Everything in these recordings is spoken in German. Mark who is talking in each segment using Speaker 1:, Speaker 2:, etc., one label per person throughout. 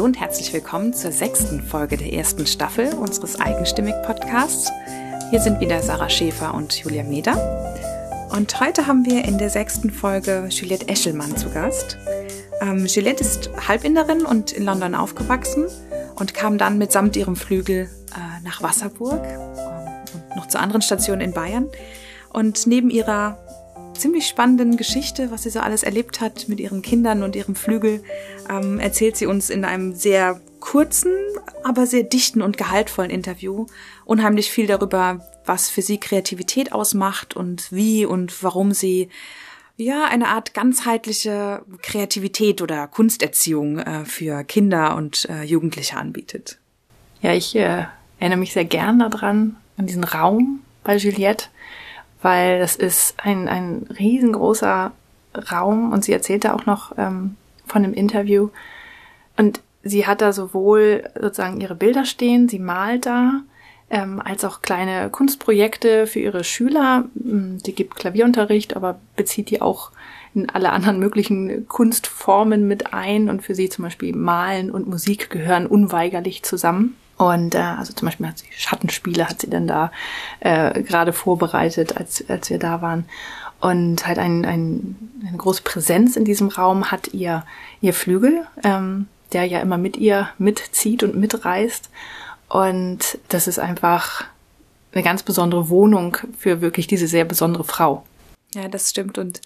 Speaker 1: Hallo und herzlich willkommen zur sechsten Folge der ersten Staffel unseres Eigenstimmig-Podcasts. Hier sind wieder Sarah Schäfer und Julia Meder. Und heute haben wir in der sechsten Folge Juliette Eschelmann zu Gast. Ähm, Juliette ist Halbinderin und in London aufgewachsen und kam dann mitsamt ihrem Flügel äh, nach Wasserburg äh, und noch zu anderen Stationen in Bayern. Und neben ihrer ziemlich spannenden Geschichte, was sie so alles erlebt hat mit ihren Kindern und ihrem Flügel, ähm, erzählt sie uns in einem sehr kurzen, aber sehr dichten und gehaltvollen Interview unheimlich viel darüber, was für sie Kreativität ausmacht und wie und warum sie ja eine Art ganzheitliche Kreativität oder Kunsterziehung äh, für Kinder und äh, Jugendliche anbietet.
Speaker 2: Ja, ich äh, erinnere mich sehr gern daran, an diesen Raum bei Juliette, weil das ist ein, ein riesengroßer Raum und sie erzählte auch noch ähm, von dem Interview. Und sie hat da sowohl sozusagen ihre Bilder stehen, sie malt da, ähm, als auch kleine Kunstprojekte für ihre Schüler. Hm, sie gibt Klavierunterricht, aber bezieht die auch in alle anderen möglichen Kunstformen mit ein und für sie zum Beispiel Malen und Musik gehören unweigerlich zusammen. Und äh, also zum Beispiel hat sie Schattenspiele, hat sie dann da äh, gerade vorbereitet, als, als wir da waren. Und halt ein, ein, eine große Präsenz in diesem Raum hat ihr, ihr Flügel, ähm, der ja immer mit ihr mitzieht und mitreißt. Und das ist einfach eine ganz besondere Wohnung für wirklich diese sehr besondere Frau.
Speaker 1: Ja, das stimmt. Und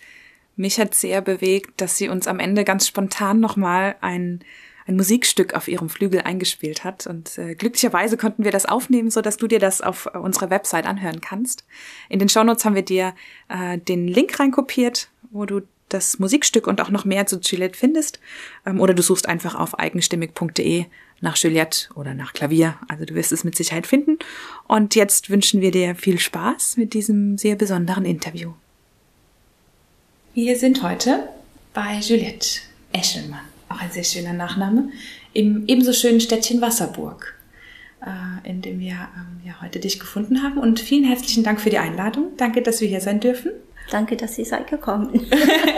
Speaker 1: mich hat sehr bewegt, dass sie uns am Ende ganz spontan nochmal ein ein Musikstück auf ihrem Flügel eingespielt hat. Und äh, glücklicherweise konnten wir das aufnehmen, so dass du dir das auf äh, unserer Website anhören kannst. In den Shownotes haben wir dir äh, den Link reinkopiert, wo du das Musikstück und auch noch mehr zu Juliette findest. Ähm, oder du suchst einfach auf eigenstimmig.de nach Juliette oder nach Klavier. Also du wirst es mit Sicherheit finden. Und jetzt wünschen wir dir viel Spaß mit diesem sehr besonderen Interview. Wir sind heute bei Juliette Eschelmann auch ein sehr schöner Nachname, im ebenso schönen Städtchen Wasserburg, äh, in dem wir ähm, ja, heute dich gefunden haben. Und vielen herzlichen Dank für die Einladung. Danke, dass wir hier sein dürfen.
Speaker 3: Danke, dass ihr seid gekommen.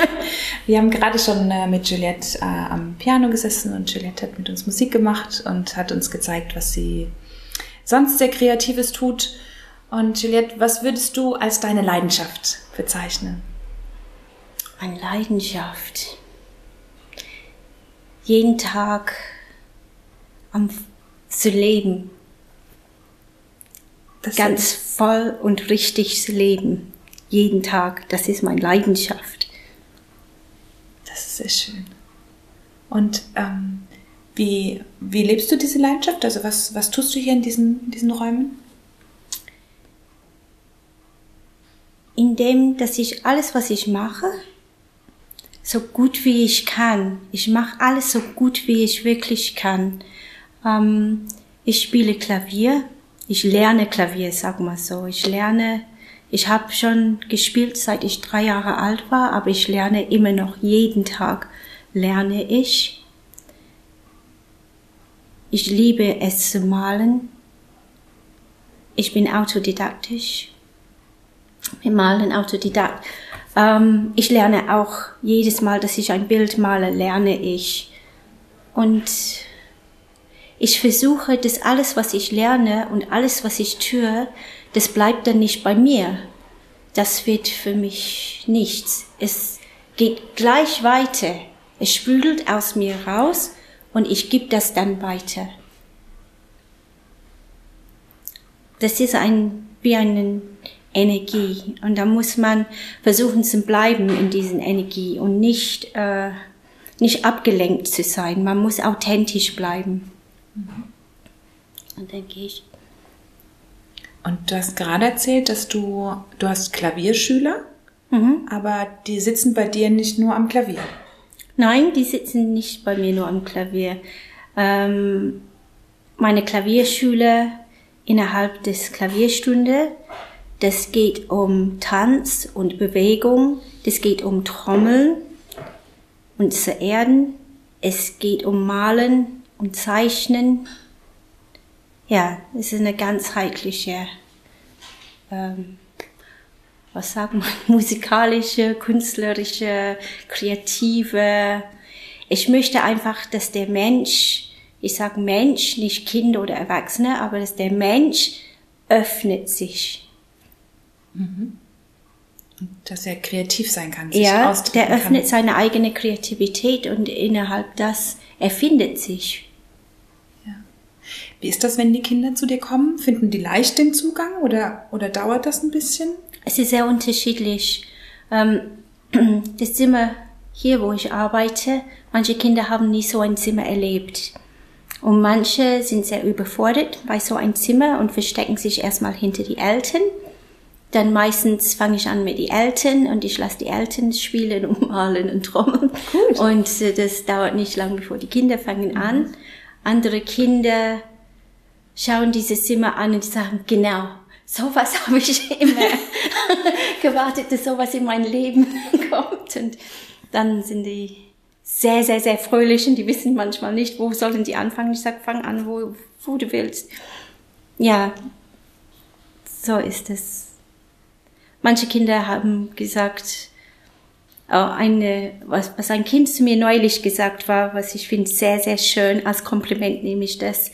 Speaker 1: wir haben gerade schon äh, mit Juliette äh, am Piano gesessen und Juliette hat mit uns Musik gemacht und hat uns gezeigt, was sie sonst sehr Kreatives tut. Und Juliette, was würdest du als deine Leidenschaft bezeichnen?
Speaker 3: Eine Leidenschaft jeden Tag am, zu leben. Das Ganz voll und richtig zu leben. Jeden Tag. Das ist meine Leidenschaft.
Speaker 1: Das ist sehr schön. Und ähm, wie, wie lebst du diese Leidenschaft? Also was, was tust du hier in diesen, in diesen Räumen?
Speaker 3: Indem, dass ich alles, was ich mache, so gut wie ich kann. Ich mache alles so gut wie ich wirklich kann. Ähm, ich spiele Klavier. Ich lerne Klavier, sag mal so. Ich lerne, ich habe schon gespielt, seit ich drei Jahre alt war, aber ich lerne immer noch jeden Tag lerne ich. Ich liebe es zu malen. Ich bin autodidaktisch. Wir malen Autodidakt. Ähm, ich lerne auch jedes Mal, dass ich ein Bild male, lerne ich. Und ich versuche, dass alles, was ich lerne und alles, was ich tue, das bleibt dann nicht bei mir. Das wird für mich nichts. Es geht gleich weiter. Es spült aus mir raus und ich gebe das dann weiter. Das ist ein, wie ein Energie. Und da muss man versuchen zu bleiben in diesen Energie und nicht, äh, nicht abgelenkt zu sein. Man muss authentisch bleiben. Mhm. denke ich.
Speaker 1: Und du hast gerade erzählt, dass du, du hast Klavierschüler, mhm. aber die sitzen bei dir nicht nur am Klavier.
Speaker 3: Nein, die sitzen nicht bei mir nur am Klavier. Ähm, meine Klavierschüler innerhalb des Klavierstunde das geht um Tanz und Bewegung. Das geht um Trommeln und zu erden. Es geht um Malen und Zeichnen. Ja, es ist eine ganzheitliche, ähm, was sagt man, musikalische, künstlerische, kreative. Ich möchte einfach, dass der Mensch ich sage Mensch, nicht Kind oder Erwachsene, aber dass der Mensch öffnet sich.
Speaker 1: Mhm. Und dass er kreativ sein kann, sich
Speaker 3: Ja, der öffnet
Speaker 1: kann.
Speaker 3: seine eigene Kreativität und innerhalb das erfindet sich.
Speaker 1: Wie ist das, wenn die Kinder zu dir kommen? Finden die leicht den Zugang oder, oder dauert das ein bisschen?
Speaker 3: Es ist sehr unterschiedlich. Ähm, das Zimmer hier, wo ich arbeite, manche Kinder haben nie so ein Zimmer erlebt. Und manche sind sehr überfordert bei so einem Zimmer und verstecken sich erstmal hinter die Eltern. Dann meistens fange ich an mit den Eltern und ich lasse die Eltern spielen und malen und trommeln.
Speaker 1: Gut.
Speaker 3: Und äh, das dauert nicht lang, bevor die Kinder fangen an. Andere Kinder schauen dieses Zimmer an und sagen, genau, sowas habe ich immer gewartet, dass sowas in mein Leben kommt. Und dann sind die sehr, sehr, sehr fröhlich und die wissen manchmal nicht, wo sollen die anfangen. Ich sage, fang an, wo, wo du willst. Ja, so ist es. Manche Kinder haben gesagt, auch eine, was, was ein Kind zu mir neulich gesagt war, was ich finde sehr, sehr schön, als Kompliment nehme ich das.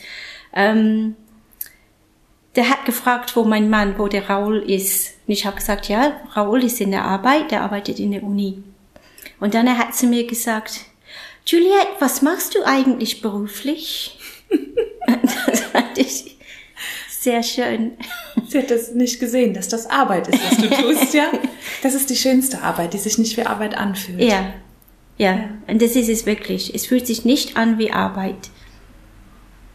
Speaker 3: Ähm, der hat gefragt, wo mein Mann, wo der Raul ist. Und ich habe gesagt, ja, Raul ist in der Arbeit, der arbeitet in der Uni. Und dann hat zu mir gesagt, Juliette, was machst du eigentlich beruflich? das fand ich sehr schön.
Speaker 1: Sie hat das nicht gesehen, dass das Arbeit ist, was du tust, ja? Das ist die schönste Arbeit, die sich nicht wie Arbeit anfühlt.
Speaker 3: Ja, ja, und das ist es wirklich. Es fühlt sich nicht an wie Arbeit.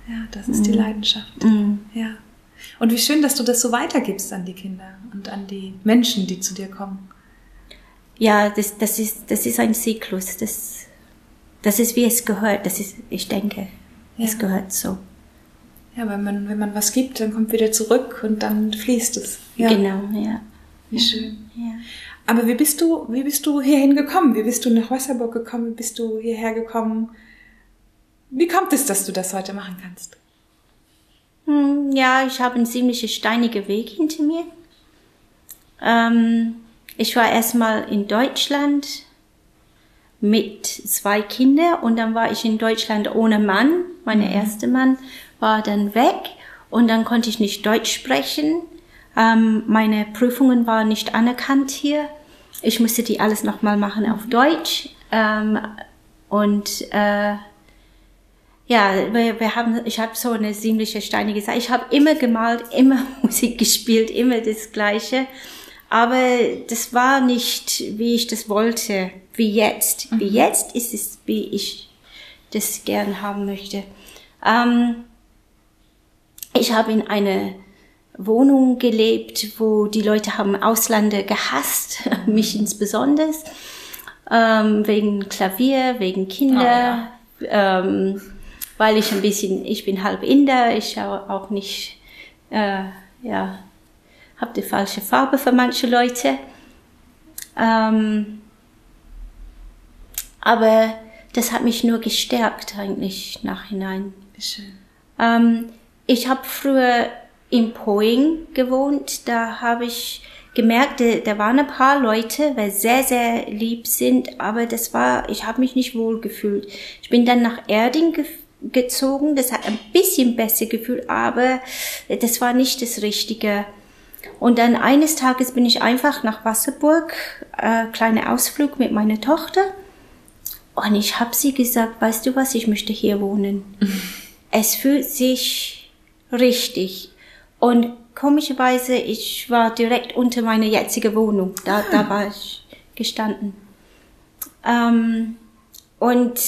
Speaker 1: Ja, das ist die Leidenschaft. Ja. Und wie schön, dass du das so weitergibst an die Kinder und an die Menschen, die zu dir kommen.
Speaker 3: Ja, das, das ist, das ist ein Zyklus. Das, das ist wie es gehört. Das ist, ich denke, es
Speaker 1: Ja.
Speaker 3: gehört so.
Speaker 1: Ja, wenn man, wenn man was gibt, dann kommt wieder zurück und dann fließt es. Ja.
Speaker 3: Genau, ja.
Speaker 1: Wie schön.
Speaker 3: ja.
Speaker 1: Aber wie bist du, wie bist du hierhin gekommen? Wie bist du nach Wasserburg gekommen? Wie bist du hierher gekommen? Wie kommt es, dass du das heute machen kannst?
Speaker 3: Hm, Ja, ich habe einen ziemlich steinigen Weg hinter mir. Ähm, ich war erstmal in Deutschland mit zwei Kindern und dann war ich in Deutschland ohne Mann. Mein erster Mann war dann weg und dann konnte ich nicht Deutsch sprechen. Ähm, meine Prüfungen waren nicht anerkannt hier. Ich musste die alles nochmal machen auf Deutsch. Ähm, und äh, ja, wir, wir haben, ich habe so eine ziemliche steinige Seite. Ich habe immer gemalt, immer Musik gespielt, immer das Gleiche. Aber das war nicht, wie ich das wollte, wie jetzt. Wie jetzt ist es, wie ich das gern haben möchte. Ähm, ich habe in einer Wohnung gelebt, wo die Leute haben Ausländer gehasst, mich insbesondere, ähm, wegen Klavier, wegen Kinder, ähm, weil ich ein bisschen, ich bin halb Inder, ich schaue auch nicht, äh, ja, habe die falsche Farbe für manche Leute. Ähm, aber das hat mich nur gestärkt eigentlich nachhinein.
Speaker 1: Schön.
Speaker 3: Ähm, ich habe früher in Poing gewohnt. Da habe ich gemerkt, da, waren ein paar Leute, die sehr, sehr lieb sind, aber das war, ich habe mich nicht wohl gefühlt. Ich bin dann nach Erding ge gezogen. Das hat ein bisschen besser gefühlt, aber das war nicht das Richtige. Und dann eines Tages bin ich einfach nach Wasserburg, äh, kleiner Ausflug mit meiner Tochter. Und ich habe sie gesagt, weißt du was, ich möchte hier wohnen. es fühlt sich richtig. Und komischerweise, ich war direkt unter meiner jetzigen Wohnung. Da, da war ich gestanden. Ähm, und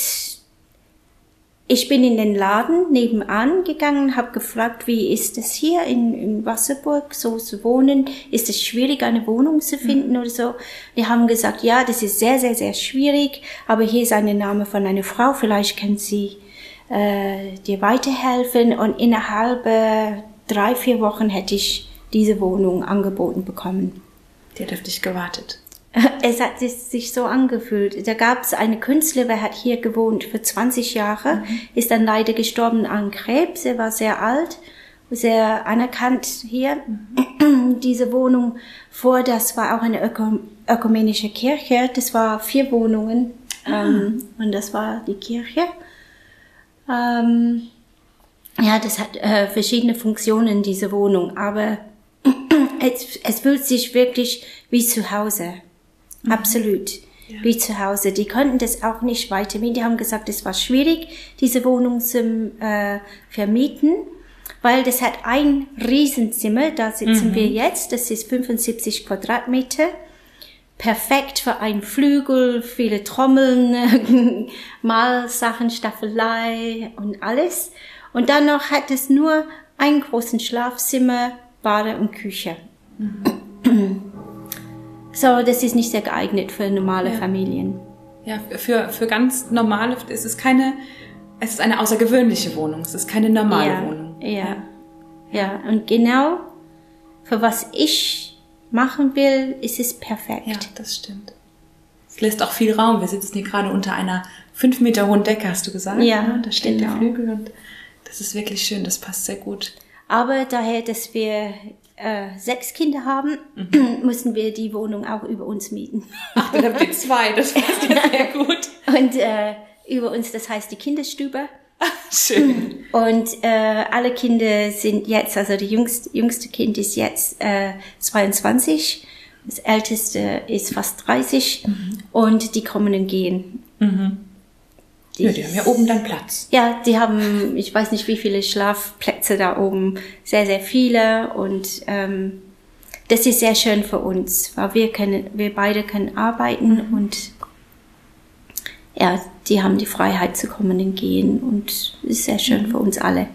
Speaker 3: ich bin in den Laden nebenan gegangen, habe gefragt, wie ist es hier in, in Wasserburg so zu wohnen? Ist es schwierig, eine Wohnung zu finden oder so? Die haben gesagt, ja, das ist sehr, sehr, sehr schwierig, aber hier ist ein Name von einer Frau, vielleicht kann sie äh, dir weiterhelfen. Und innerhalb äh, drei, vier Wochen hätte ich diese Wohnung angeboten bekommen.
Speaker 1: Die hat auf dich gewartet.
Speaker 3: Es hat sich so angefühlt. Da gab es eine Künstler, der hat hier gewohnt für 20 Jahre, ist dann leider gestorben an Krebs. Er war sehr alt, sehr anerkannt hier. Diese Wohnung vor, das war auch eine Öko ökumenische Kirche. Das war vier Wohnungen ähm, und das war die Kirche. Ähm, ja, das hat äh, verschiedene Funktionen, diese Wohnung, aber es, es fühlt sich wirklich wie zu Hause. Mhm. Absolut. Ja. Wie zu Hause. Die konnten das auch nicht weitermieten. Die haben gesagt, es war schwierig, diese Wohnung zu äh, vermieten, weil das hat ein Riesenzimmer, da sitzen mhm. wir jetzt, das ist 75 Quadratmeter perfekt für einen Flügel, viele Trommeln, Malsachen, Staffelei und alles. Und dann noch hat es nur einen großen Schlafzimmer, Bade und Küche. Mhm. So, das ist nicht sehr geeignet für normale
Speaker 1: ja.
Speaker 3: Familien.
Speaker 1: Ja, für, für ganz normale, es ist keine, es ist eine außergewöhnliche Wohnung, es ist keine normale
Speaker 3: ja,
Speaker 1: Wohnung.
Speaker 3: Ja. ja, und genau für was ich machen will, ist es perfekt.
Speaker 1: Ja, das stimmt. Es lässt auch viel Raum. Wir sitzen hier gerade unter einer fünf Meter hohen Decke, hast du gesagt?
Speaker 3: Ja, ja
Speaker 1: da steht genau. der Flügel und das ist wirklich schön, das passt sehr gut.
Speaker 3: Aber daher, dass wir äh, sechs Kinder haben, mhm. müssen wir die Wohnung auch über uns mieten.
Speaker 1: Ach, dann habt ihr zwei, das passt ja sehr gut.
Speaker 3: Und äh, über uns, das heißt die Kinderstube.
Speaker 1: Schön.
Speaker 3: Und äh, alle Kinder sind jetzt, also die jüngste, jüngste Kind ist jetzt äh, 22, das älteste ist fast 30 mhm. und die kommen und gehen.
Speaker 1: Mhm. Die, ja, die haben ja oben dann Platz.
Speaker 3: Ja, die haben, ich weiß nicht wie viele Schlafplätze da oben, sehr, sehr viele und ähm, das ist sehr schön für uns, weil wir können, wir beide können arbeiten mhm. und ja, die haben die Freiheit zu kommen und gehen und es ist sehr schön mhm. für uns alle.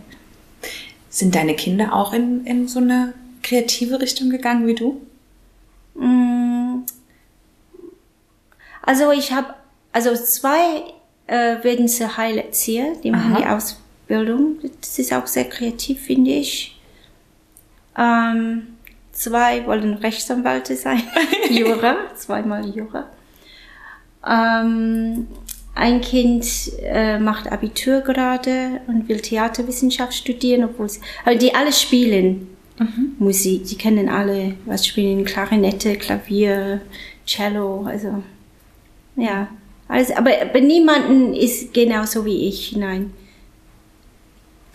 Speaker 1: Sind deine Kinder auch in, in so eine kreative Richtung gegangen wie du?
Speaker 3: Mm. Also ich habe, also zwei äh, werden zur Heilerzieher, die machen Aha. die Ausbildung. Das ist auch sehr kreativ, finde ich. Ähm, zwei wollen Rechtsanwälte sein, Jura, zweimal Jura. Ähm, ein Kind äh, macht Abitur gerade und will Theaterwissenschaft studieren, obwohl sie, aber die alle spielen mhm. Musik. Die kennen alle, was spielen Klarinette, Klavier, Cello, also ja. Alles, aber bei niemanden ist genauso wie ich, nein.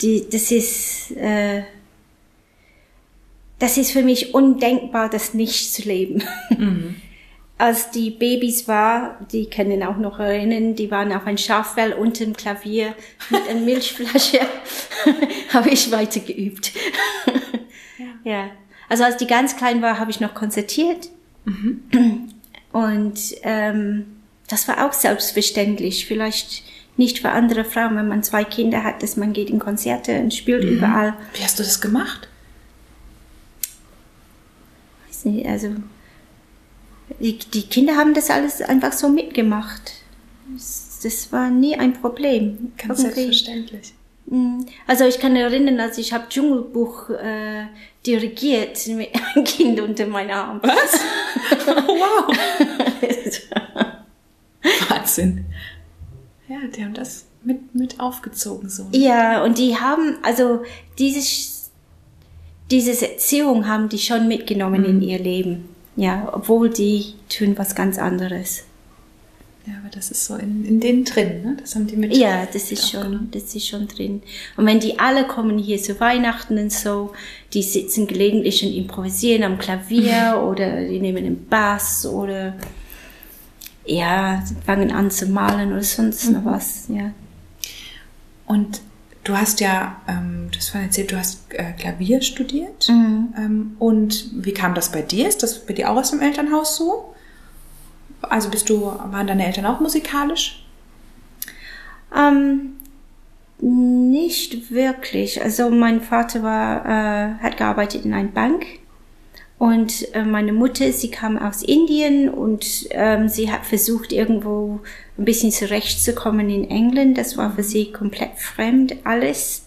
Speaker 3: Die, das ist, äh, das ist für mich undenkbar, das nicht zu leben. Mhm als die Babys war, die können auch noch erinnern, die waren auf ein Schaffell unter dem Klavier mit einer Milchflasche, habe ich weiter geübt. ja. ja. Also als die ganz klein war, habe ich noch konzertiert. Mhm. Und ähm, das war auch selbstverständlich. Vielleicht nicht für andere Frauen, wenn man zwei Kinder hat, dass man geht in Konzerte und spielt mhm. überall.
Speaker 1: Wie hast du das gemacht?
Speaker 3: Weiß nicht, also die, die Kinder haben das alles einfach so mitgemacht. Das, war nie ein Problem.
Speaker 1: Ganz Irgendwie. selbstverständlich.
Speaker 3: Mm. Also ich kann erinnern, als ich habe Dschungelbuch äh, dirigiert mit einem Kind unter meinem Arm.
Speaker 1: Was? wow. Wahnsinn. Ja, die haben das mit, mit aufgezogen so.
Speaker 3: Ja, und die haben, also dieses, diese Erziehung haben die schon mitgenommen mhm. in ihr Leben. Ja, obwohl die tun was ganz anderes.
Speaker 1: Ja, aber das ist so in, in denen drin, ne? Das haben die mit.
Speaker 3: Ja, das ist schon, das ist schon drin. Und wenn die alle kommen hier zu Weihnachten und so, die sitzen gelegentlich und improvisieren am Klavier oder die nehmen den Bass oder ja, fangen an zu malen oder sonst noch mhm. was, ja.
Speaker 1: Und Du hast ja, ähm, hast vorhin erzählt, du hast äh, Klavier studiert. Mhm. Ähm, und wie kam das bei dir? Ist das bei dir auch aus dem Elternhaus so? Also bist du, waren deine Eltern auch musikalisch?
Speaker 3: Ähm, nicht wirklich. Also mein Vater war, äh, hat gearbeitet in einer Bank und äh, meine Mutter, sie kam aus Indien und ähm, sie hat versucht, irgendwo ein bisschen zurechtzukommen in England. Das war für sie komplett fremd alles.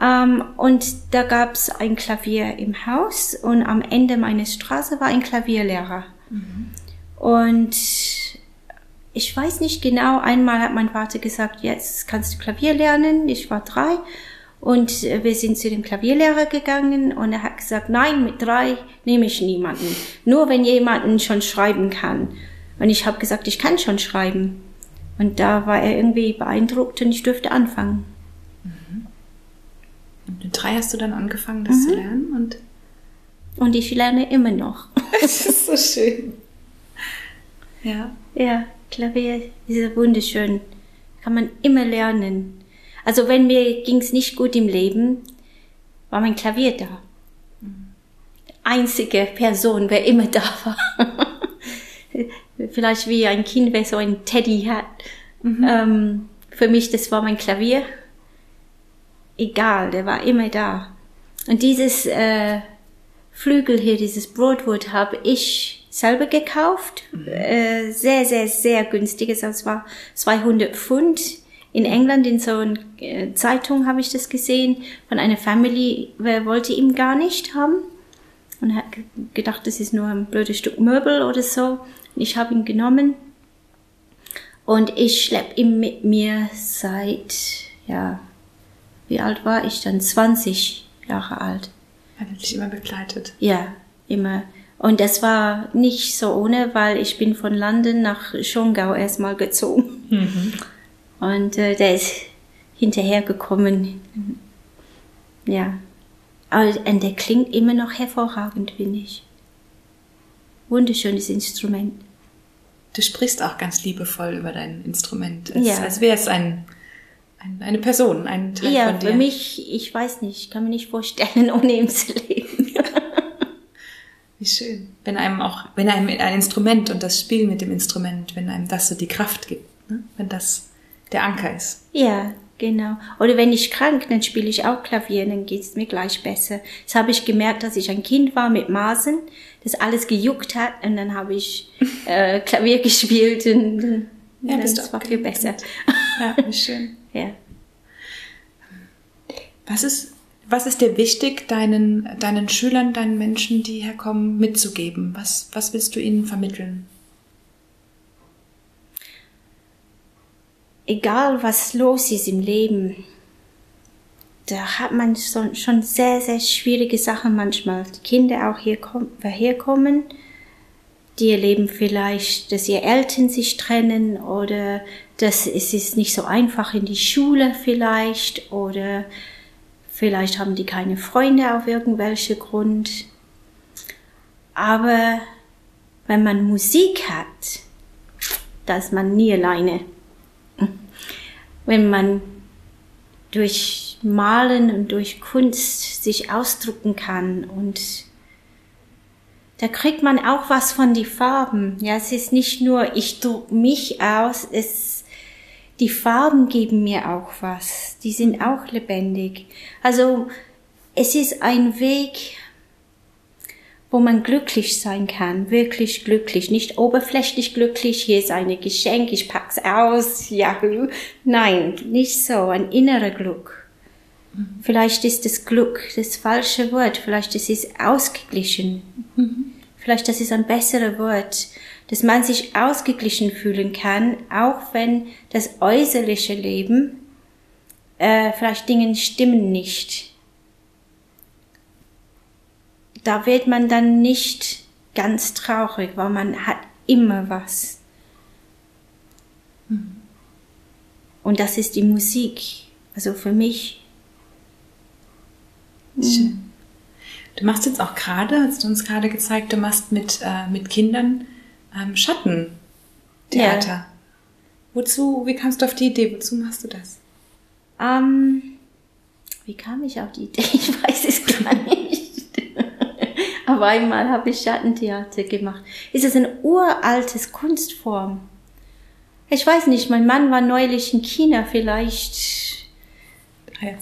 Speaker 3: Ähm, und da gab es ein Klavier im Haus und am Ende meiner Straße war ein Klavierlehrer. Mhm. Und ich weiß nicht genau, einmal hat mein Vater gesagt, jetzt kannst du Klavier lernen. Ich war drei. Und wir sind zu dem Klavierlehrer gegangen und er hat gesagt, nein, mit drei nehme ich niemanden. Nur wenn jemanden schon schreiben kann. Und ich habe gesagt, ich kann schon schreiben. Und da war er irgendwie beeindruckt und ich durfte anfangen.
Speaker 1: Mhm.
Speaker 2: Mit drei hast du dann angefangen, das mhm. zu lernen und
Speaker 3: und ich lerne immer noch.
Speaker 2: das ist so schön.
Speaker 3: Ja. Ja, Klavier ist wunderschön. Kann man immer lernen. Also wenn mir ging's nicht gut im Leben, war mein Klavier da. Einzige Person, wer immer da war. Vielleicht wie ein Kind, wer so ein Teddy hat. Mhm. Ähm, für mich, das war mein Klavier. Egal, der war immer da. Und dieses äh, Flügel hier, dieses Broadwood, habe ich selber gekauft. Mhm. Äh, sehr, sehr, sehr günstiges. Das war 200 Pfund. In England in so einer äh, Zeitung habe ich das gesehen von einer Family, wer wollte ihn gar nicht haben und hat gedacht, das ist nur ein blödes Stück Möbel oder so. Ich habe ihn genommen und ich schleppe ihn mit mir seit, ja, wie alt war ich dann? 20 Jahre alt.
Speaker 2: Er hat dich immer begleitet.
Speaker 3: Ja, immer. Und das war nicht so ohne, weil ich bin von London nach Schongau erstmal gezogen. Mhm. Und äh, der ist hinterhergekommen. Ja. Und der klingt immer noch hervorragend, finde ich. Wunderschönes Instrument.
Speaker 2: Du sprichst auch ganz liebevoll über dein Instrument. Es, ja. Als wäre es ein, ein, eine Person, ein Teil
Speaker 3: ja,
Speaker 2: von dir.
Speaker 3: Ja, für mich, ich weiß nicht, ich kann mir nicht vorstellen, ohne ihm zu leben.
Speaker 2: Wie schön. Wenn einem auch, wenn einem ein Instrument und das Spiel mit dem Instrument, wenn einem das so die Kraft gibt, ne? wenn das der Anker ist.
Speaker 3: Ja, Genau. Oder wenn ich krank, dann spiele ich auch Klavier, dann geht's mir gleich besser. Das habe ich gemerkt, dass ich ein Kind war mit Masen, das alles gejuckt hat und dann habe ich äh, Klavier gespielt und ja, dann das war viel besser.
Speaker 2: Ja, schön.
Speaker 3: ja.
Speaker 2: Was ist, was ist dir wichtig, deinen, deinen Schülern, deinen Menschen, die herkommen, mitzugeben? Was, was willst du ihnen vermitteln?
Speaker 3: Egal was los ist im Leben, da hat man schon sehr, sehr schwierige Sachen manchmal. Die Kinder auch hier herkommen, die erleben vielleicht, dass ihre Eltern sich trennen oder dass es ist nicht so einfach in die Schule vielleicht oder vielleicht haben die keine Freunde auf irgendwelche Grund. Aber wenn man Musik hat, da ist man nie alleine wenn man durch Malen und durch Kunst sich ausdrucken kann und da kriegt man auch was von die Farben. Ja, es ist nicht nur, ich druck mich aus, es, die Farben geben mir auch was. Die sind auch lebendig. Also, es ist ein Weg, wo man glücklich sein kann, wirklich glücklich, nicht oberflächlich glücklich, hier ist ein Geschenk, ich pack's aus, ja, nein, nicht so, ein innerer Glück. Vielleicht ist das Glück das falsche Wort, vielleicht ist es ausgeglichen, vielleicht das ist ein besseres Wort, dass man sich ausgeglichen fühlen kann, auch wenn das äußerliche Leben äh, vielleicht Dinge stimmen nicht da wird man dann nicht ganz traurig, weil man hat immer was. Mhm. Und das ist die Musik. Also für mich.
Speaker 2: Schön. Du machst jetzt auch gerade, hast du uns gerade gezeigt, du machst mit, äh, mit Kindern ähm, Schattentheater. Ja. Wozu, wie kamst du auf die Idee? Wozu machst du das?
Speaker 3: Ähm, wie kam ich auf die Idee? Ich weiß es gar nicht. Aber einmal habe ich Schattentheater gemacht. Ist es ein uraltes Kunstform? Ich weiß nicht, mein Mann war neulich in China, vielleicht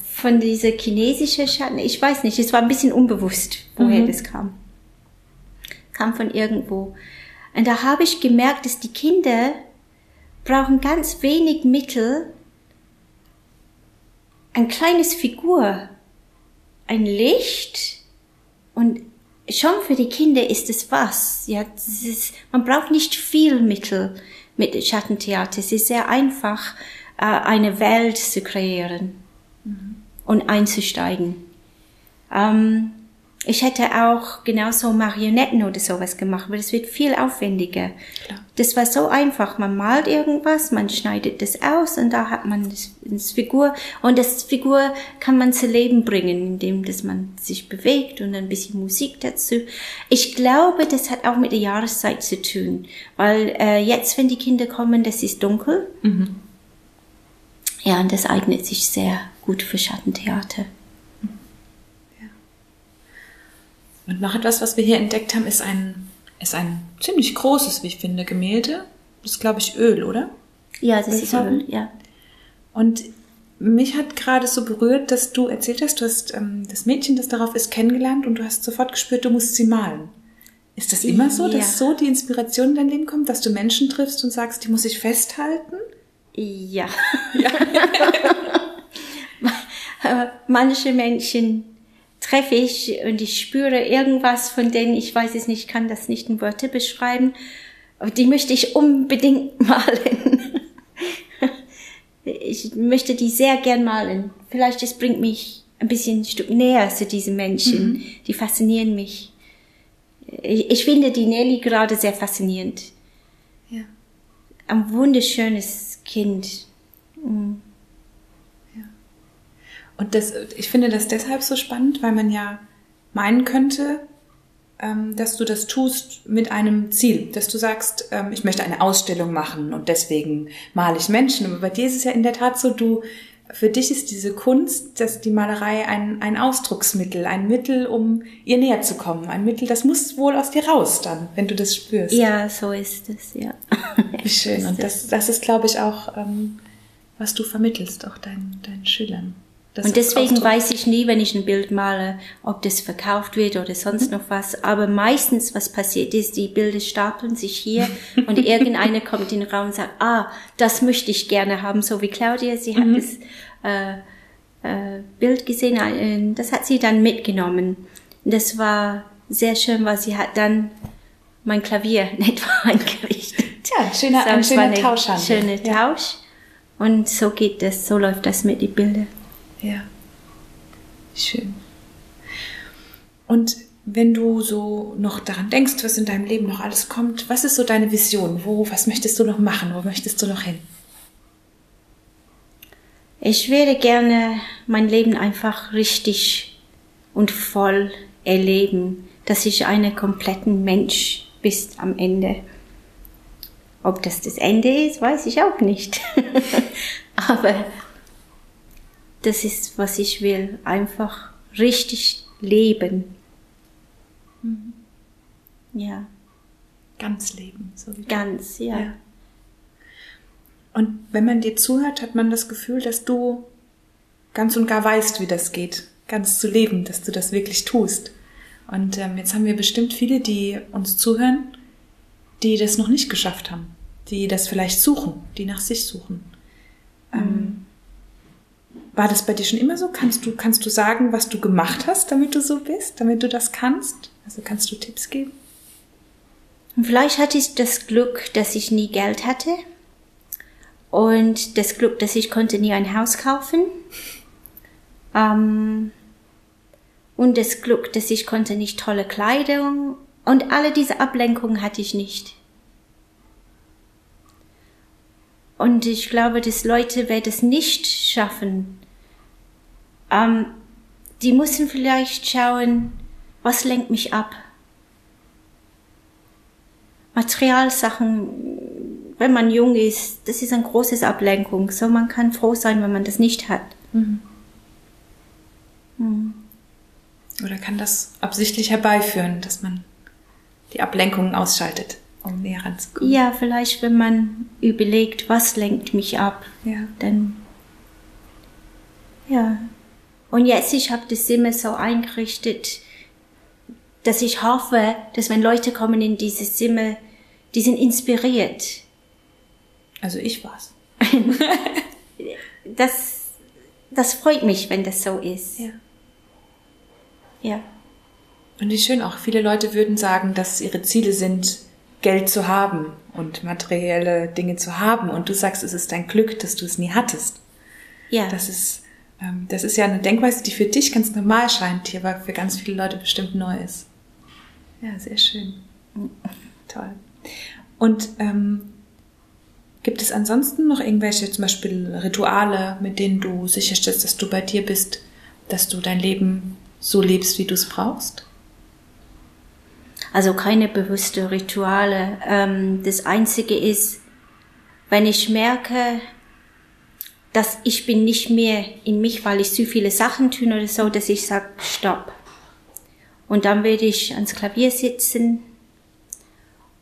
Speaker 3: von dieser chinesischen Schatten. Ich weiß nicht, es war ein bisschen unbewusst, woher mhm. das kam. Kam von irgendwo. Und da habe ich gemerkt, dass die Kinder brauchen ganz wenig Mittel, ein kleines Figur, ein Licht und schon für die Kinder ist es was. Ja, ist, man braucht nicht viel Mittel mit Schattentheater. Es ist sehr einfach, äh, eine Welt zu kreieren mhm. und einzusteigen. Ähm, ich hätte auch genauso Marionetten oder sowas gemacht, aber das wird viel aufwendiger.
Speaker 1: Klar.
Speaker 3: Das war so einfach. Man malt irgendwas, man schneidet das aus und da hat man das, das Figur. Und das Figur kann man zu Leben bringen, indem dass man sich bewegt und ein bisschen Musik dazu. Ich glaube, das hat auch mit der Jahreszeit zu tun, weil äh, jetzt, wenn die Kinder kommen, das ist dunkel. Ja, und das eignet sich sehr gut für Schattentheater.
Speaker 1: Und noch etwas, was wir hier entdeckt haben, ist ein, ist ein ziemlich großes, wie ich finde, Gemälde. Das ist, glaube ich, Öl, oder?
Speaker 3: Ja, das ist? Öl, ja.
Speaker 1: Und mich hat gerade so berührt, dass du erzählt hast, du hast ähm, das Mädchen, das darauf ist, kennengelernt und du hast sofort gespürt, du musst sie malen. Ist das immer so, dass
Speaker 3: Ja.
Speaker 1: so die Inspiration in dein Leben kommt, dass du Menschen triffst und sagst, die muss ich festhalten?
Speaker 3: Ja. Aber Manche Menschen treffe ich und ich spüre irgendwas von denen, ich weiß es nicht, kann das nicht in Worte beschreiben, aber die möchte ich unbedingt malen. Ich möchte die sehr gern malen. Vielleicht es bringt mich ein bisschen ein Stück näher zu diesen Menschen. Die faszinieren mich. Ich, ich finde die Nelly gerade sehr faszinierend.
Speaker 1: Ja.
Speaker 3: Ein wunderschönes Kind.
Speaker 1: Und das, ich finde das deshalb so spannend, weil man ja meinen könnte, ähm, dass du das tust mit einem Ziel, dass du sagst, ähm, ich möchte eine Ausstellung machen und deswegen male ich Menschen. Aber bei dir ist es ja in der Tat so, du, für dich ist diese Kunst, dass die Malerei ein, ein Ausdrucksmittel, ein Mittel, um ihr näher zu kommen. Ein Mittel, das muss wohl aus dir raus dann, wenn du das spürst.
Speaker 3: Ja, so ist es, ja.
Speaker 1: Wie schön. Und das, das ist, glaube ich, auch, ähm, was du vermittelst, auch deinen, deinen Schülern. Das
Speaker 3: Und deswegen weiß ich nie, wenn ich ein Bild male, ob das verkauft wird oder sonst noch was. Aber meistens, was passiert ist, die Bilder stapeln sich hier und irgendeiner kommt in den Raum und sagt, ah, das möchte ich gerne haben, so wie Claudia. Sie hat das äh, äh, Bild gesehen, äh, das hat sie dann mitgenommen. Und das war sehr schön, weil sie hat dann mein Klavier in etwa eingerichtet.
Speaker 1: Tja, schöner,
Speaker 3: So,
Speaker 1: ein schöner
Speaker 3: eine
Speaker 1: Tauschhandel.
Speaker 3: Schöne Tausch. Und so geht das, so läuft das mit den Bildern.
Speaker 1: Ja. Schön. Und wenn du so noch daran denkst, was in deinem Leben noch alles kommt, was ist so deine Vision? Wo, was möchtest du noch machen? Wo möchtest du noch hin?
Speaker 3: Ich würde gerne mein Leben einfach richtig und voll erleben, dass ich einen kompletten Mensch bis am Ende. Ob das das Ende ist, weiß ich auch nicht. Aber das ist, was ich will. Einfach richtig leben. Ja,
Speaker 1: Ganz leben. So wie
Speaker 3: ganz, ja.
Speaker 1: Ja. Und wenn man dir zuhört, hat man das Gefühl, dass du ganz und gar weißt, wie das geht, ganz zu leben, dass du das wirklich tust. Und ähm, jetzt haben wir bestimmt viele, die uns zuhören, die das noch nicht geschafft haben, die das vielleicht suchen, die nach sich suchen. Ähm, war das bei dir schon immer so? Kannst du, kannst du sagen, was du gemacht hast, damit du so bist, damit du das kannst? Also kannst du Tipps geben?
Speaker 3: Vielleicht hatte ich das Glück, dass ich nie Geld hatte. Und das Glück, dass ich konnte nie ein Haus kaufen. Ähm, und das Glück, dass ich konnte nicht tolle Kleidung. Und alle diese Ablenkungen hatte ich nicht. Und ich glaube, dass Leute, wer das nicht schaffen, ähm, die müssen vielleicht schauen, was lenkt mich ab. Materialsachen, wenn man jung ist, das ist ein großes Ablenkung. So, man kann froh sein, wenn man das nicht hat.
Speaker 1: Oder kann das absichtlich herbeiführen, dass man die Ablenkungen ausschaltet, um näher ranzukommen?
Speaker 3: Ja, vielleicht, wenn man überlegt, was lenkt mich ab,
Speaker 1: Ja.
Speaker 3: dann, ja. Und jetzt, ich habe das immer so eingerichtet, dass ich hoffe, dass wenn Leute kommen in dieses Zimmer, die sind inspiriert.
Speaker 1: Also ich war's.
Speaker 3: Das, das freut mich, wenn das so ist.
Speaker 1: Ja.
Speaker 3: Ja.
Speaker 1: Und wie schön auch, viele Leute würden sagen, dass ihre Ziele sind, Geld zu haben und materielle Dinge zu haben. Und du sagst, es ist dein Glück, dass du es nie hattest.
Speaker 3: Ja.
Speaker 1: Das ist das ist ja eine Denkweise, die für dich ganz normal scheint, die aber für ganz viele Leute bestimmt neu ist. Ja, sehr schön. Toll. Und ähm, gibt es ansonsten noch irgendwelche zum Beispiel Rituale, mit denen du sicherstellst, dass du bei dir bist, dass du dein Leben so lebst, wie du es brauchst?
Speaker 3: Also keine bewusste Rituale. Ähm, das Einzige ist, wenn ich merke, dass ich bin nicht mehr in mich, weil ich zu viele Sachen tue oder so, dass ich sage, stopp. Und dann werde ich ans Klavier sitzen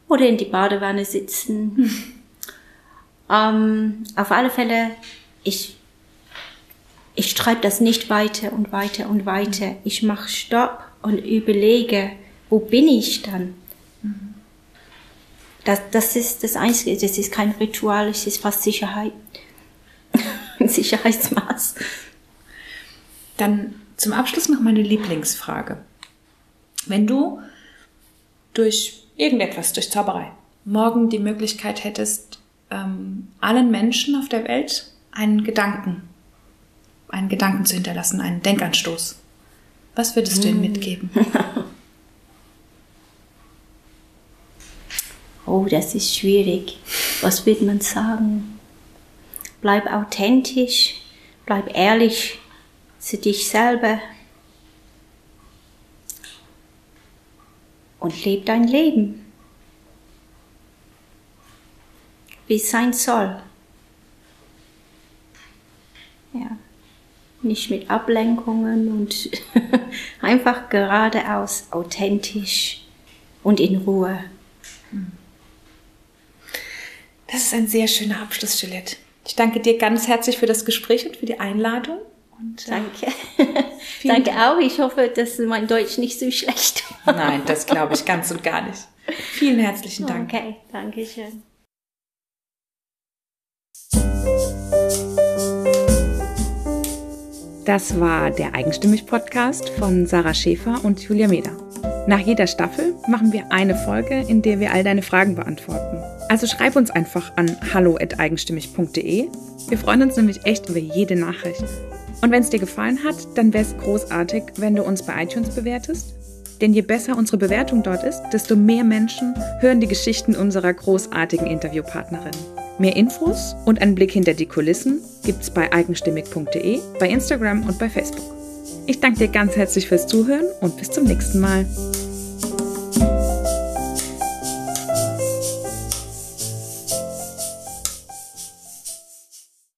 Speaker 3: oder in die Badewanne sitzen. Hm. Ähm, auf alle Fälle, ich, ich treibe das nicht weiter und weiter und weiter. Ich mache Stopp und überlege, wo bin ich dann? Das, das ist das Einzige, das ist kein Ritual, es ist fast Sicherheit. Sicherheitsmaß.
Speaker 1: Dann zum Abschluss noch meine Lieblingsfrage. Wenn du durch irgendetwas, durch Zauberei, morgen die Möglichkeit hättest, ähm, allen Menschen auf der Welt einen Gedanken, einen Gedanken zu hinterlassen, einen Denkanstoß, was würdest du ihnen hm. mitgeben?
Speaker 3: Oh, das ist schwierig. Was wird man sagen? Bleib authentisch, bleib ehrlich zu dich selber und leb dein Leben, wie es sein soll. Ja, nicht mit Ablenkungen und einfach geradeaus authentisch und in Ruhe.
Speaker 1: Das ist ein sehr schöner Abschluss, Juliette. Ich danke dir ganz herzlich für das Gespräch und für die Einladung. Und,
Speaker 3: äh, danke. danke auch. Ich hoffe, dass mein Deutsch nicht so schlecht
Speaker 1: war. Nein, das glaube ich ganz und gar nicht. Vielen herzlichen Dank.
Speaker 3: Okay, danke schön.
Speaker 1: Das war der Eigenstimmig-Podcast von Sarah Schäfer und Julia Meder. Nach jeder Staffel machen wir eine Folge, in der wir all deine Fragen beantworten. Also schreib uns einfach an hallo@eigenstimmig.de. Wir freuen uns nämlich echt über jede Nachricht. Und wenn es dir gefallen hat, dann wäre es großartig, wenn du uns bei iTunes bewertest. Denn je besser unsere Bewertung dort ist, desto mehr Menschen hören die Geschichten unserer großartigen Interviewpartnerin. Mehr Infos und einen Blick hinter die Kulissen gibt's bei eigenstimmig.de, bei Instagram und bei Facebook. Ich danke dir ganz herzlich fürs Zuhören und bis zum nächsten Mal.